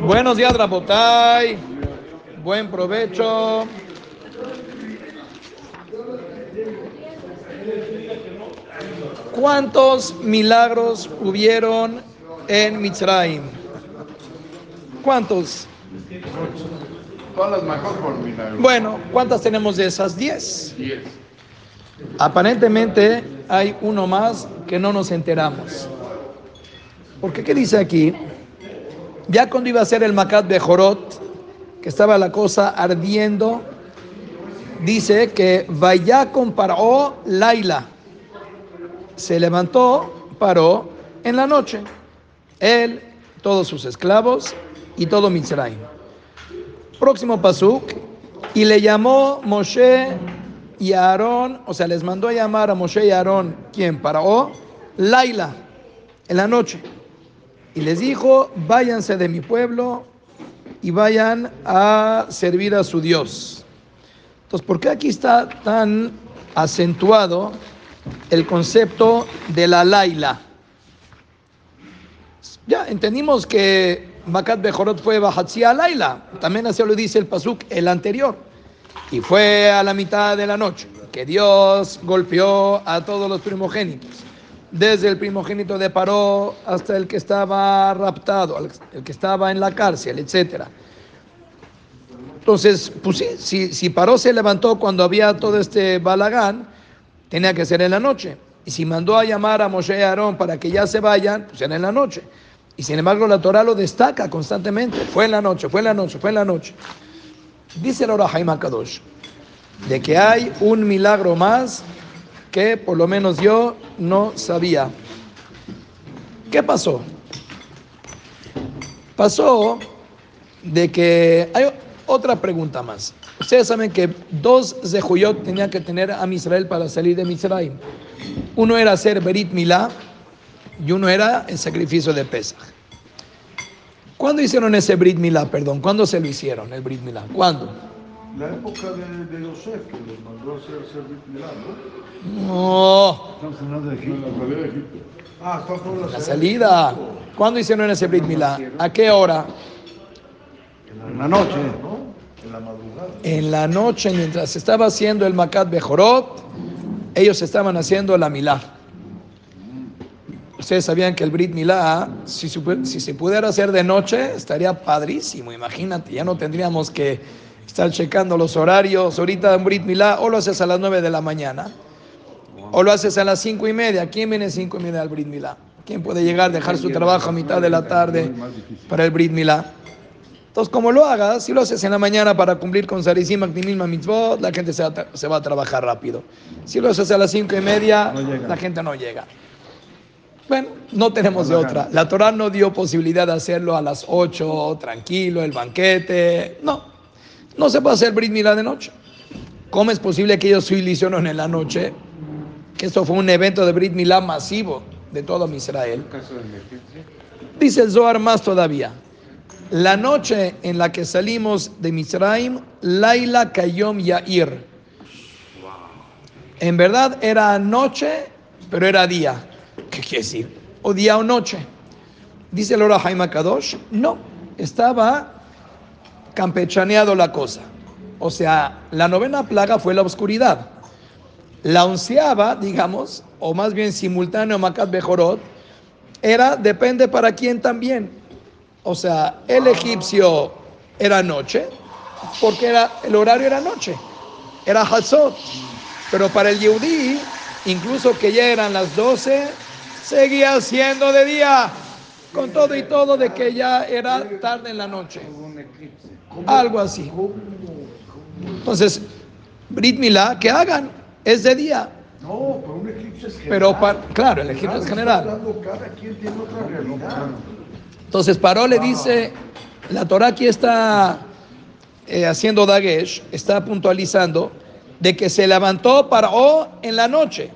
Buenos días, Rabotay. Buen provecho. ¿Cuántos milagros hubieron en Mitzrayim? ¿Cuántos? Todas las mejor por milagros. Bueno, ¿cuántas tenemos de esas? Diez. Diez. Aparentemente hay uno más que no nos enteramos. Porque ¿qué dice aquí? Ya cuando iba a ser el Macat de Jorot, que estaba la cosa ardiendo, dice que vaya con Paró Laila. Se levantó, paró en la noche. Él, todos sus esclavos y todo Mitzrayim. Próximo pasuk. Y le llamó Moshe y Aarón, o sea, les mandó a llamar a Moshe y Aarón, ¿quién? Paró Laila, en la noche. Y les dijo, váyanse de mi pueblo y vayan a servir a su Dios. Entonces, ¿por qué aquí está tan acentuado el concepto de la Laila? Ya entendimos que Makat Bejorot fue Bahatzia Laila, también así lo dice el Pasuk, el anterior. Y fue a la mitad de la noche que Dios golpeó a todos los primogénitos, desde el primogénito de Paró hasta el que estaba raptado, el que estaba en la cárcel, etc. Entonces, pues sí, si, Paró se levantó cuando había todo este balagán, tenía que ser en la noche. Y si mandó a llamar a Moshe y Aarón para que ya se vayan, pues era en la noche. Y sin embargo la Torah lo destaca constantemente. Fue en la noche, fue en la noche, fue en la noche. Dice el Orahaim Kadosh de que hay un milagro más que por lo menos yo no sabía. ¿Qué pasó? Pasó de que hay otra pregunta más. Ustedes saben que dos Zehuyot tenían que tener a Israel para salir de Misraim. Uno era hacer Berit Milá y uno era el sacrificio de Pesach. ¿Cuándo hicieron ese Brit Milá? Perdón, ¿cuándo se lo hicieron el Brit Milá? ¿Cuándo? La época de, de Yosef, que los mandó a hacer servir milagro. No, Estamos hablando de En Egipto. Ah, la, salida. ¿Cuándo hicieron ese Brit Milá? ¿A qué hora? En la noche. ¿no? En la madrugada. En la noche, mientras se estaba haciendo el Makat Bejorot, ellos estaban haciendo la Milá. Ustedes sabían que el Brit Milá, si, si se pudiera hacer de noche, estaría padrísimo. Imagínate, ya no tendríamos que estar checando los horarios. Ahorita en Brit Milá, o lo haces a las 9 de la mañana, o lo haces a las 5 y media. ¿Quién viene a 5 y media al Brit Milá? ¿Quién puede llegar, dejar su trabajo a mitad de la tarde para el Brit Milá? Entonces, como lo hagas, si lo haces en la mañana para cumplir con Sarisim, Aktimim, Mitzvot, la gente se va, a tra- se va a trabajar rápido. Si lo haces a las cinco y media, No la gente no llega. Bueno, no tenemos de otra. La Torah no dio posibilidad de hacerlo a las 8, tranquilo, el banquete. No, no se puede hacer Brit Milá de noche. ¿Cómo es posible que ellos lo hicieron en la noche? Que esto fue un evento de Brit Milá masivo de todo Israel. Dice el Zohar más todavía. La noche en la que salimos de Misraim, Laila Kayom Yair. En verdad era noche, pero era día. ¿Qué quiere decir? O día o noche. Dice el Jaime Kadosh, no, estaba campechaneado la cosa. O sea, la novena plaga fue la oscuridad. La onceava, digamos, o más bien simultáneo Makat Bejorot, era, depende para quién también. O sea, el egipcio era noche, porque era, el horario era noche, era Hazot. Pero para el Yehudí, incluso que ya eran las 12, seguía siendo de día, con todo y todo de que ya era tarde en la noche. Algo así. Entonces, Brit Milá, que hagan, es de día. No, pero un eclipse es general. Pero, pa- claro, el eclipse es general. Hablando, Cada quien tiene otra realidad. Entonces Paró le dice, la Torah aquí está eh, haciendo Dagesh, está puntualizando de que se levantó Paró en la noche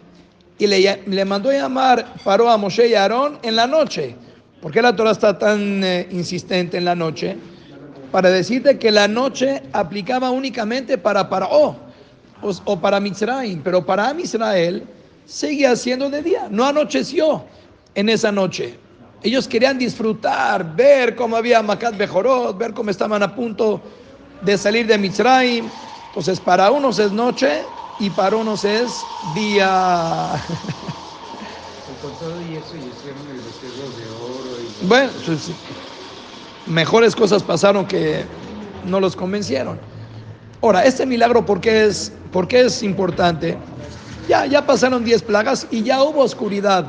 y le, le mandó llamar Paró a Moshe y a Aarón en la noche. ¿Por qué la Torah está tan eh, insistente en la noche? Para decirte que la noche aplicaba únicamente para Paró o, o para Mitzrayim, pero para Israel seguía siendo de día, no anocheció en esa noche. Ellos querían disfrutar, ver cómo había Macat Bejorot, ver cómo estaban a punto de salir de Mitzrayim. Entonces, para unos es noche y para unos es día. Con todo y eso, y hicieron el becerro de oro. Y... Bueno, pues, mejores cosas pasaron que no los convencieron. Ahora, este milagro, ¿por qué es, por qué es importante? Ya, ya pasaron 10 plagas y ya hubo oscuridad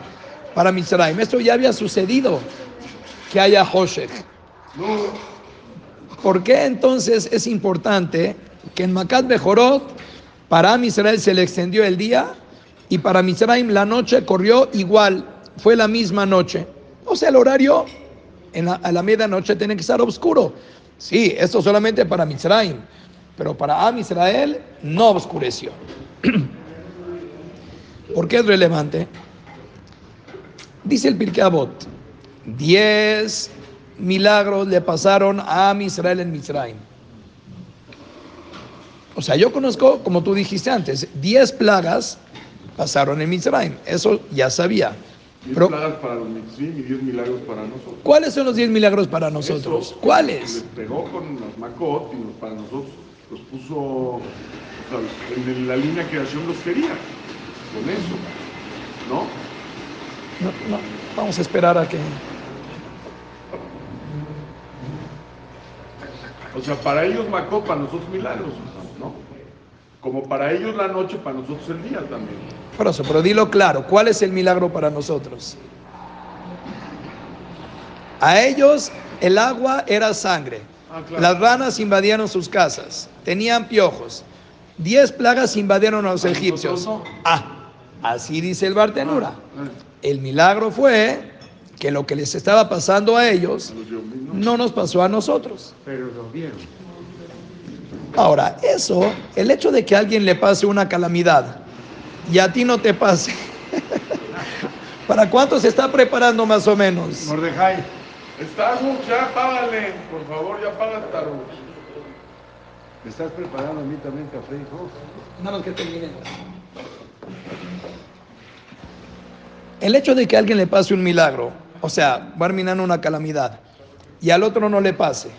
para Mitzrayim. Esto ya había sucedido, que haya Hoshech. ¿Por qué entonces es importante que en Macat Bejorot para Israel se le extendió el día y para Mitzrayim la noche corrió igual, fue la misma noche? O sea, el horario en la, a la medianoche tiene que estar oscuro. Sí, esto solamente para Mitzrayim, pero para Am Israel no oscureció. ¿Por qué es relevante? Dice el Pirkei Avot, 10 milagros le pasaron a Am Israel en Mitzrayim. O sea, yo conozco, como tú dijiste antes, 10 plagas pasaron en Mitzrayim. Eso ya sabía. 10 Pero, plagas para los mitzvim y 10 milagros para nosotros. ¿cuáles son los 10 milagros para nosotros? Eso, ¿Cuáles? Les pegó con Makot y los, para nosotros los puso o sea, en la línea que Hashem los quería. Con eso. ¿No? No, no, vamos a esperar a que... O sea, para ellos Makot, para nosotros milagros. ¿No? Como para ellos la noche, para nosotros el día también. Por eso, pero dilo claro, ¿cuál es el milagro para nosotros? A ellos el agua era sangre. Ah, claro. Las ranas invadieron sus casas, tenían piojos. Diez plagas invadieron a los egipcios. Ah, así dice el Bartenura. Ah, El milagro fue que lo que les estaba pasando a ellos no nos pasó a nosotros. Pero lo vieron. Ahora, eso, el hecho de que a alguien le pase una calamidad y a ti no te pase, ¿para cuánto se está preparando más o menos? Mordejai, Starbucks, ya págale. Por favor, ya paga Starbucks. ¿me estás preparando a mí también café, hijo? Nada más que termine. El hecho de que a alguien le pase un milagro, o sea, va terminando una calamidad, y al otro no le pase,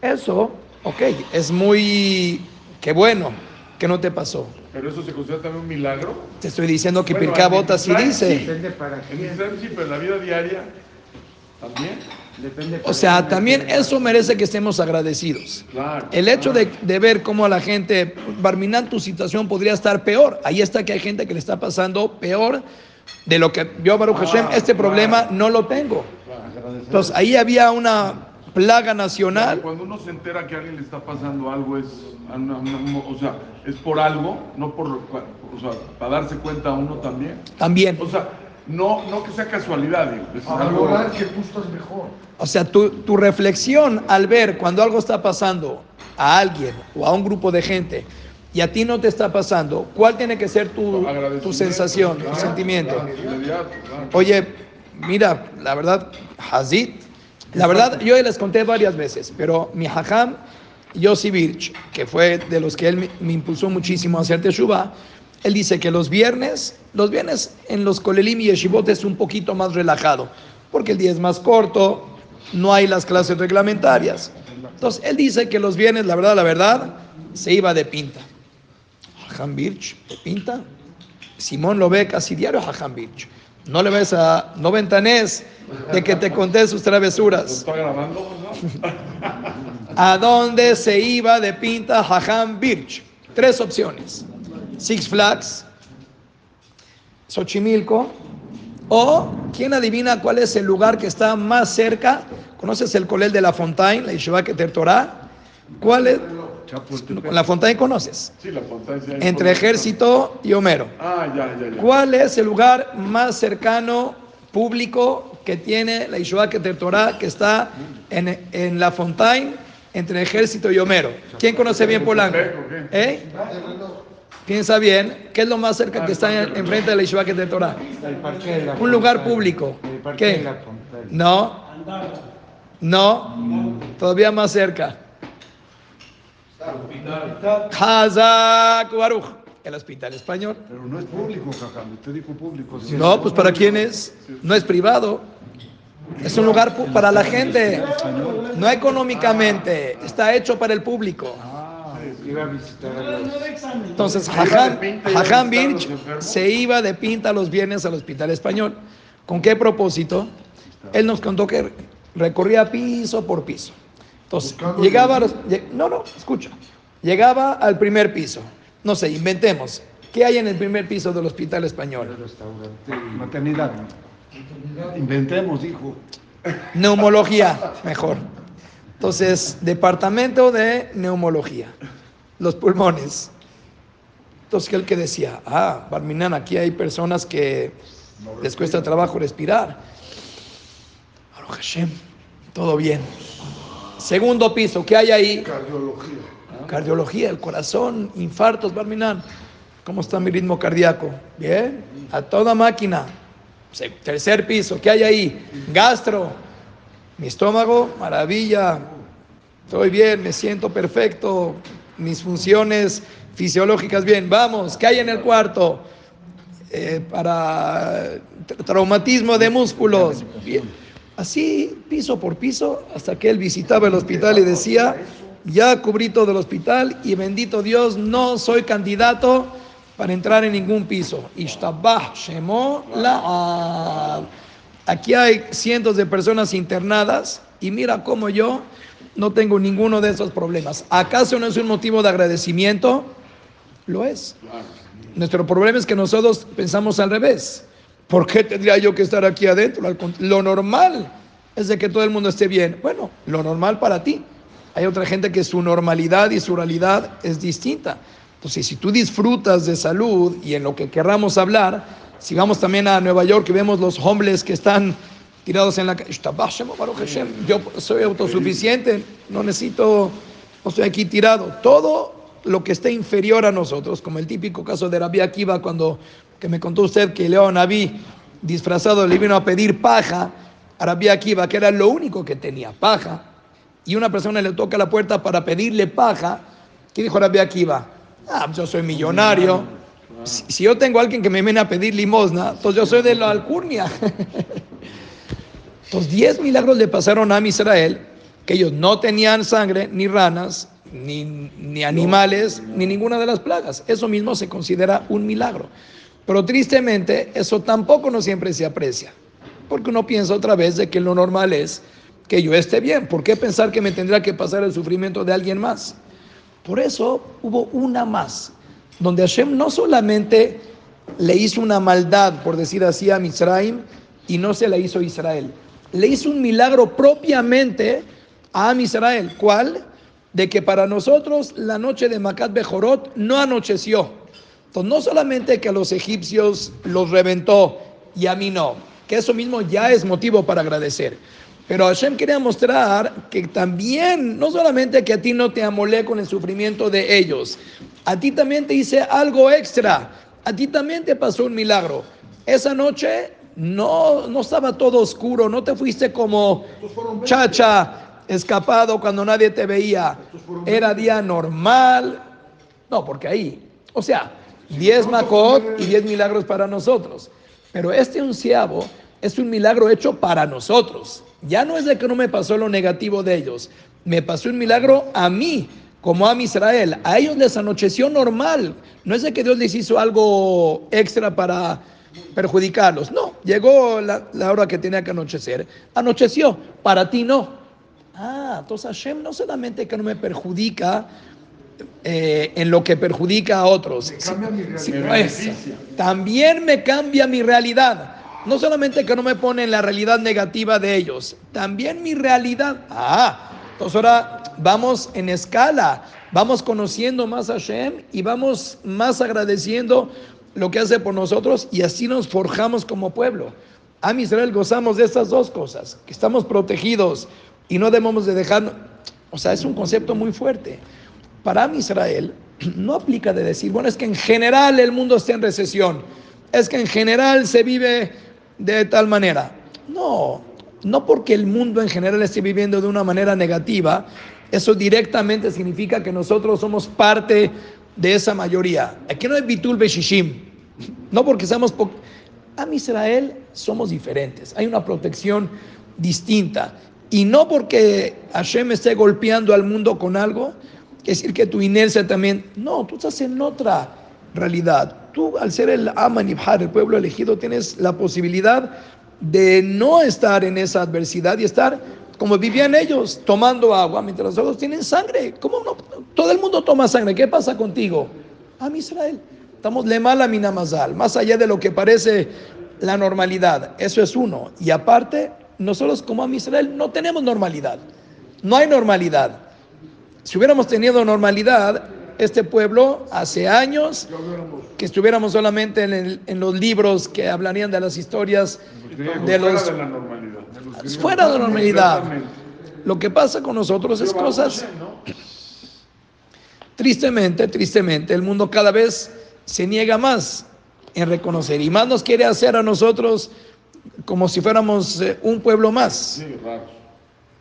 eso, ok, es muy, qué bueno que no te pasó. Pero eso se considera también un milagro. Te estoy diciendo que Bueno, Avot así Israel dice. sí. Depende para sí, pero en la vida diaria también. Depende O sea, también eso merece que estemos agradecidos. Claro. El hecho de, de ver cómo a la gente, Barminan, tu situación podría estar peor. Ahí está que hay gente que le está pasando peor de lo que yo, Baruch Hashem, Ah, este problema claro. no lo tengo. Entonces, ahí había una plaga nacional. Cuando uno se entera que a alguien le está pasando algo, es, o sea, es por algo, no por, o sea, para darse cuenta a uno también. También. O sea, no, no que sea casualidad, digo. es A algo- que tú estás mejor. O sea, tu, tu reflexión al ver cuando algo está pasando a alguien o a un grupo de gente y a ti no te está pasando, ¿cuál tiene que ser tu, tu sensación, tu sentimiento? claro, inmediato, claro. Oye, mira, la verdad, Hazid, la verdad, yo les conté varias veces, pero mi hajam, Yossi Birch, que fue de los que él me, me impulsó muchísimo a hacer teshuva, él dice que los viernes, los viernes en los kolelim y yeshivot es un poquito más relajado, porque el día es más corto, no hay las clases reglamentarias. Entonces, él dice que los viernes, la verdad, la verdad, se iba de pinta. Hajam Birch, de pinta. Simón lo ve casi diario a Hajam Birch. No le ves a, no ventanes de que te conté sus ¿Lo travesuras. ¿A dónde se iba de pinta Hajam Birch? Tres opciones. Six Flags, Xochimilco, o ¿quién adivina cuál es el lugar que está más cerca? ¿Conoces el Colel de la Fontaine, la Yeshiva Keter Torah? ¿Cuál es? Chapultepec. La Fontaine conoces. Sí, la sí hay Entre ejército y Homero. Ah, ya, ya, ya. ¿Cuál es el lugar más cercano público que tiene la Yeshiva Keter Torah que está en, en la Fontaine entre Ejército y Homero? ¿Quién conoce bien Polanco? ¿Eh? Piensa bien, ¿qué es lo más cerca que está en- enfrente de la Yeshiva Torah? Parque de la Un lugar público. El parque ¿Qué? de la Fontana. No. No. Todavía más cerca. Hazak Baruch. El hospital español. Pero no es público, Jajam. Usted dijo público. No, pues para quién es. No es privado. Es un lugar para la gente, no económicamente. Está hecho para el público. Iba a visitar a los... Entonces, los Birch se iba de pinta los viernes al hospital español. ¿Con qué propósito? Él nos contó que recorría piso por piso. Entonces, Buscando llegaba los- no, no, escucha. Llegaba al primer piso. No sé, inventemos. ¿Qué hay en el primer piso del hospital el español? restaurante y... Maternidad. Inventemos, hijo. Neumología, mejor. Entonces, departamento de neumología. Los pulmones. Entonces, el que decía, ah, Barminan, aquí hay personas que les cuesta trabajo respirar. Baruch Hashem, todo bien. Segundo piso, ¿qué hay ahí? Cardiología. Cardiología, el corazón, infartos, Barminan. ¿Cómo está mi ritmo cardíaco? Bien, a toda máquina. Tercer piso, ¿qué hay ahí? Gastro, mi estómago, maravilla. Estoy bien, me siento perfecto. Mis funciones fisiológicas bien. Vamos, ¿qué hay en el cuarto? Eh, para tra- traumatismo de músculos. Bien. Así, piso por piso, hasta que él visitaba el hospital y decía, ya cubrí todo el hospital y bendito Dios, no soy candidato para entrar en ningún piso. Ishtabah Shemo la Aquí hay cientos de personas internadas y mira cómo yo no tengo ninguno de esos problemas. ¿Acaso no es un motivo de agradecimiento? Lo es. Nuestro problema es que nosotros pensamos al revés. ¿Por qué tendría yo que estar aquí adentro? Lo normal es de que todo el mundo esté bien. Bueno, lo normal para ti. Hay otra gente que su normalidad y su realidad es distinta. Entonces, si tú disfrutas de salud y en lo que querramos hablar, si vamos también a Nueva York y vemos los hombres que están tirados en la calle, yo soy autosuficiente, no necesito, no estoy aquí tirado. Todo lo que esté inferior a nosotros, como el típico caso de Rabbi Akiva, cuando que me contó usted que León Naví disfrazado le vino a pedir paja a Rabbi Akiva, que era lo único que tenía, paja, y una persona le toca la puerta para pedirle paja, ¿qué dijo Rabbi Akiva? Ah, yo soy millonario. Si, si yo tengo a alguien que me viene a pedir limosna, entonces yo soy de la alcurnia. Entonces, 10 milagros le pasaron a Israel, que ellos no tenían sangre, ni ranas, ni, ni animales, ni ninguna de las plagas. Eso mismo se considera un milagro. Pero tristemente, eso tampoco no siempre se aprecia. Porque uno piensa otra vez de que lo normal es que yo esté bien. ¿Por qué pensar que me tendrá que pasar el sufrimiento de alguien más? Por eso hubo una más, donde Hashem no solamente le hizo una maldad, por decir así, a Misraim, y no se la hizo a Israel. Le hizo un milagro propiamente a Israel. ¿Cuál? De que para nosotros la noche de Macat Bejorot no anocheció. Entonces, no solamente que a los egipcios los reventó y a mí no, que eso mismo ya es motivo para agradecer. Pero Hashem quería mostrar que también, no solamente que a ti no te amolé con el sufrimiento de ellos, a ti también te hice algo extra, a ti también te pasó un milagro. Esa noche no, no estaba todo oscuro, no te fuiste como chacha, escapado cuando nadie te veía. Era día normal. No, porque ahí, o sea, 10 macot y 10 milagros para nosotros. Pero este onceavo es un milagro hecho para nosotros. Ya no es de que no me pasó lo negativo de ellos, me pasó un milagro a mí, como a Israel. A ellos les anocheció normal. No es de que Dios les hizo algo extra para perjudicarlos. No, llegó la, la hora que tenía que anochecer. Anocheció, para ti no. Ah, entonces Hashem no solamente que no me perjudica eh, en lo que perjudica a otros, cambia mi Sí, realidad. eso. Me beneficia. también me cambia mi realidad. No solamente que no me pone en la realidad negativa de ellos, también mi realidad. Ah, entonces ahora vamos en escala, vamos conociendo más a Hashem y vamos más agradeciendo lo que hace por nosotros y así nos forjamos como pueblo. A Israel gozamos de estas dos cosas, que estamos protegidos y no debemos de dejar, o sea, es un concepto muy fuerte. Para Am Israel no aplica de decir, bueno, es que en general el mundo está en recesión, es que en general se vive de tal manera. No, no porque el mundo en general esté viviendo de una manera negativa, eso directamente significa que nosotros somos parte de esa mayoría. Aquí no es Bitul Beshishim, no porque seamos... po- Am Israel somos diferentes, hay una protección distinta. Y no porque Hashem esté golpeando al mundo con algo, es decir que tu inercia también, no, tú estás en otra realidad. Tú al ser el Amanibhar, el pueblo elegido, tienes la posibilidad de no estar en esa adversidad y estar como vivían ellos, tomando agua, mientras los otros tienen sangre. ¿Cómo? Todo el mundo toma sangre. ¿Qué pasa contigo? A Israel. Estamos le mala minamazal, más allá de lo que parece la normalidad. Eso es uno. Y aparte, nosotros como a Israel no tenemos normalidad. No hay normalidad. Si hubiéramos tenido normalidad, este pueblo hace años que estuviéramos solamente en, el- en los libros que hablarían de las historias de fuera los de la normalidad. fuera de la normalidad. Lo que pasa con nosotros es cosas. Tristemente, tristemente, el mundo cada vez se niega más en reconocer y más nos quiere hacer a nosotros como si fuéramos eh, un pueblo más.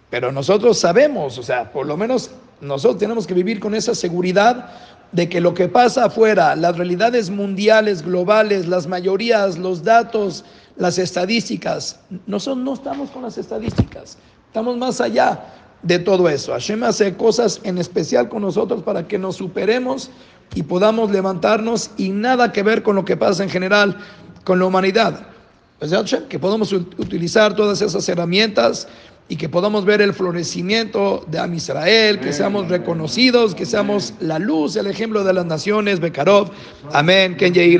Pero nosotros sabemos, o sea, por lo menos nosotros tenemos que vivir con esa seguridad de que lo que pasa afuera, las realidades mundiales, globales, las mayorías, los datos, las estadísticas, nosotros no estamos con las estadísticas, estamos más allá de todo eso. Hashem hace cosas en especial con nosotros para que nos superemos y podamos levantarnos y nada que ver con lo que pasa en general con la humanidad. Que podamos ut- utilizar todas esas herramientas y que podamos ver el florecimiento de Am Israel, que seamos reconocidos, que seamos la luz, el ejemplo de las naciones, Bekarov. Amén.